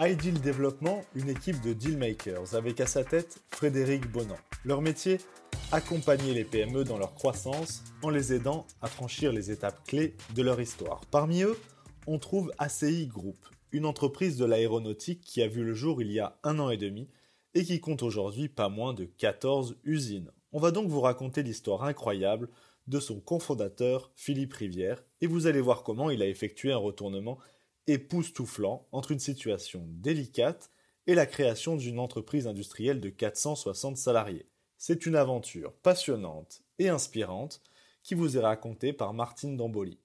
iDeal Développement, une équipe de dealmakers avec à sa tête Frédéric Bonan. Leur métier Accompagner les PME dans leur croissance en les aidant à franchir les étapes clés de leur histoire. Parmi eux, on trouve ACI Group, une entreprise de l'aéronautique qui a vu le jour il y a un an et demi et qui compte aujourd'hui pas moins de 14 usines. On va donc vous raconter l'histoire incroyable de son cofondateur Philippe Rivière et vous allez voir comment il a effectué un retournement époustouflant entre une situation délicate et la création d'une entreprise industrielle de 460 salariés. C'est une aventure passionnante et inspirante qui vous est racontée par Martine Damboli.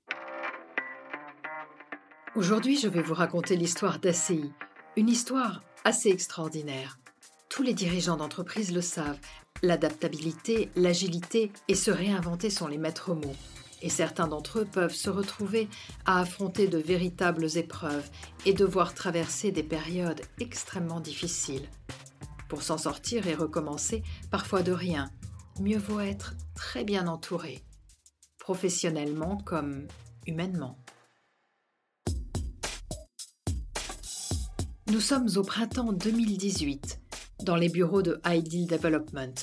Aujourd'hui, je vais vous raconter l'histoire d'ACI, une histoire assez extraordinaire. Tous les dirigeants d'entreprise le savent, l'adaptabilité, l'agilité et se réinventer sont les maîtres mots. Et certains d'entre eux peuvent se retrouver à affronter de véritables épreuves et devoir traverser des périodes extrêmement difficiles. Pour s'en sortir et recommencer, parfois de rien, mieux vaut être très bien entouré, professionnellement comme humainement. Nous sommes au printemps 2018, dans les bureaux de Ideal Development.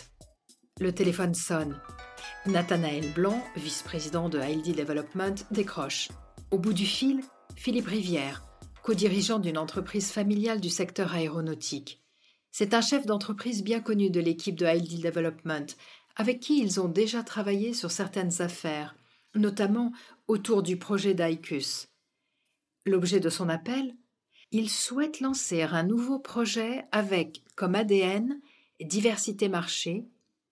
Le téléphone sonne. Nathanaël Blanc, vice-président de Ideal Development, décroche. Au bout du fil, Philippe Rivière, co-dirigeant d'une entreprise familiale du secteur aéronautique. C'est un chef d'entreprise bien connu de l'équipe de Ideal Development, avec qui ils ont déjà travaillé sur certaines affaires, notamment autour du projet d'ICUS. L'objet de son appel il souhaite lancer un nouveau projet avec comme ADN diversité marché,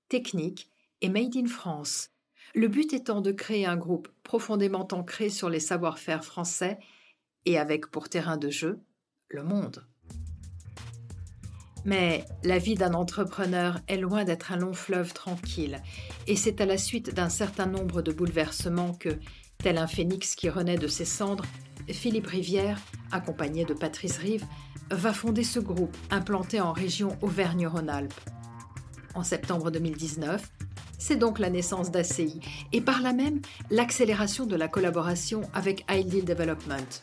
technique et made in France. Le but étant de créer un groupe profondément ancré sur les savoir-faire français et avec pour terrain de jeu le monde. Mais la vie d'un entrepreneur est loin d'être un long fleuve tranquille, et c'est à la suite d'un certain nombre de bouleversements que, tel un phénix qui renaît de ses cendres, Philippe Rivière, accompagné de Patrice Rive, va fonder ce groupe implanté en région Auvergne-Rhône-Alpes. En septembre 2019, c'est donc la naissance d'ACI et par là même l'accélération de la collaboration avec Ideal Development.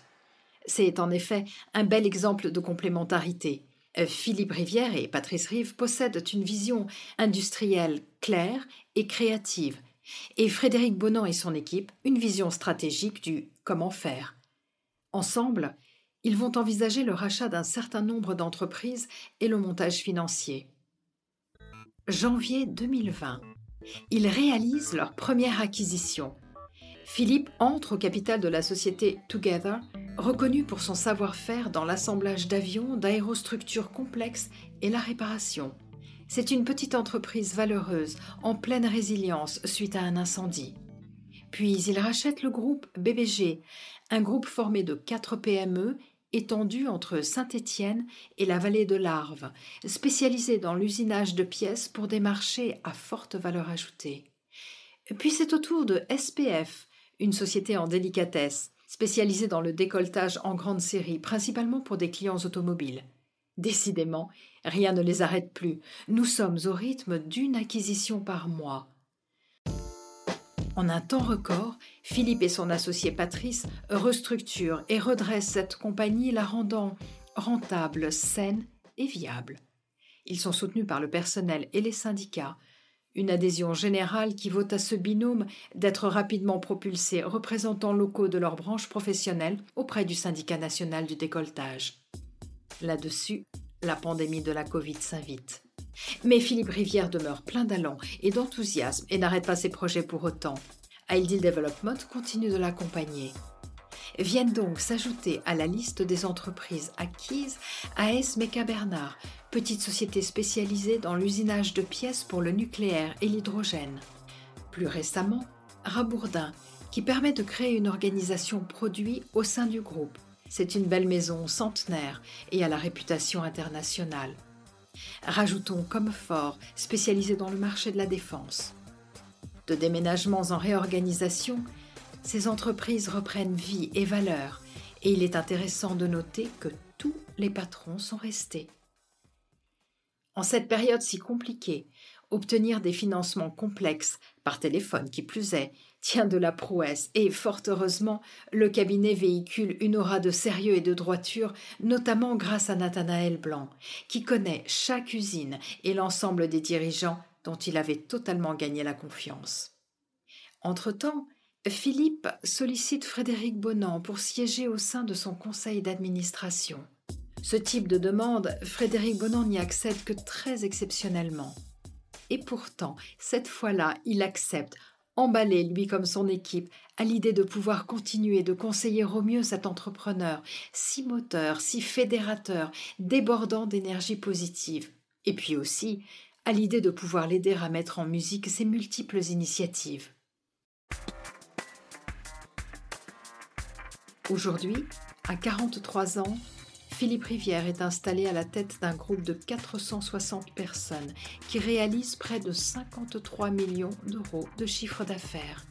C'est en effet un bel exemple de complémentarité. Philippe Rivière et Patrice Rive possèdent une vision industrielle claire et créative, et Frédéric Bonan et son équipe une vision stratégique du comment faire. Ensemble, ils vont envisager le rachat d'un certain nombre d'entreprises et le montage financier. Janvier 2020. Ils réalisent leur première acquisition. Philippe entre au capital de la société Together, reconnue pour son savoir-faire dans l'assemblage d'avions, d'aérostructures complexes et la réparation. C'est une petite entreprise valeureuse, en pleine résilience suite à un incendie. Puis il rachète le groupe BBG, un groupe formé de quatre PME étendu entre Saint-Étienne et la vallée de l'Arve, spécialisé dans l'usinage de pièces pour des marchés à forte valeur ajoutée. Puis c'est au tour de SPF, une société en délicatesse, spécialisée dans le décolletage en grande série, principalement pour des clients automobiles. Décidément, rien ne les arrête plus. Nous sommes au rythme d'une acquisition par mois. En un temps record, Philippe et son associé Patrice restructurent et redressent cette compagnie, la rendant rentable, saine et viable. Ils sont soutenus par le personnel et les syndicats. Une adhésion générale qui vaut à ce binôme d'être rapidement propulsés représentants locaux de leur branche professionnelle auprès du syndicat national du décolletage. Là-dessus, la pandémie de la Covid s'invite. Mais Philippe Rivière demeure plein d'allant et d'enthousiasme et n'arrête pas ses projets pour autant. Ideal Development continue de l'accompagner. Viennent donc s'ajouter à la liste des entreprises acquises AS Meca Bernard, petite société spécialisée dans l'usinage de pièces pour le nucléaire et l'hydrogène. Plus récemment, Rabourdin, qui permet de créer une organisation produit au sein du groupe. C'est une belle maison centenaire et à la réputation internationale. Rajoutons Comfort, spécialisé dans le marché de la défense. De déménagements en réorganisation, ces entreprises reprennent vie et valeur, et il est intéressant de noter que tous les patrons sont restés. En cette période si compliquée, obtenir des financements complexes, par téléphone qui plus est, tient de la prouesse et, fort heureusement, le cabinet véhicule une aura de sérieux et de droiture, notamment grâce à Nathanaël Blanc, qui connaît chaque usine et l'ensemble des dirigeants dont il avait totalement gagné la confiance. Entre-temps, Philippe sollicite Frédéric Bonan pour siéger au sein de son conseil d'administration. Ce type de demande, Frédéric Bonan n'y accède que très exceptionnellement. Et pourtant, cette fois-là, il accepte, emballé, lui comme son équipe, à l'idée de pouvoir continuer de conseiller au mieux cet entrepreneur, si moteur, si fédérateur, débordant d'énergie positive. Et puis aussi, à l'idée de pouvoir l'aider à mettre en musique ses multiples initiatives. Aujourd'hui, à 43 ans, Philippe Rivière est installé à la tête d'un groupe de 460 personnes qui réalise près de 53 millions d'euros de chiffre d'affaires.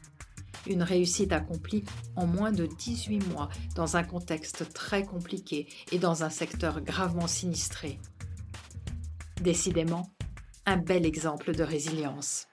Une réussite accomplie en moins de 18 mois dans un contexte très compliqué et dans un secteur gravement sinistré. Décidément, un bel exemple de résilience.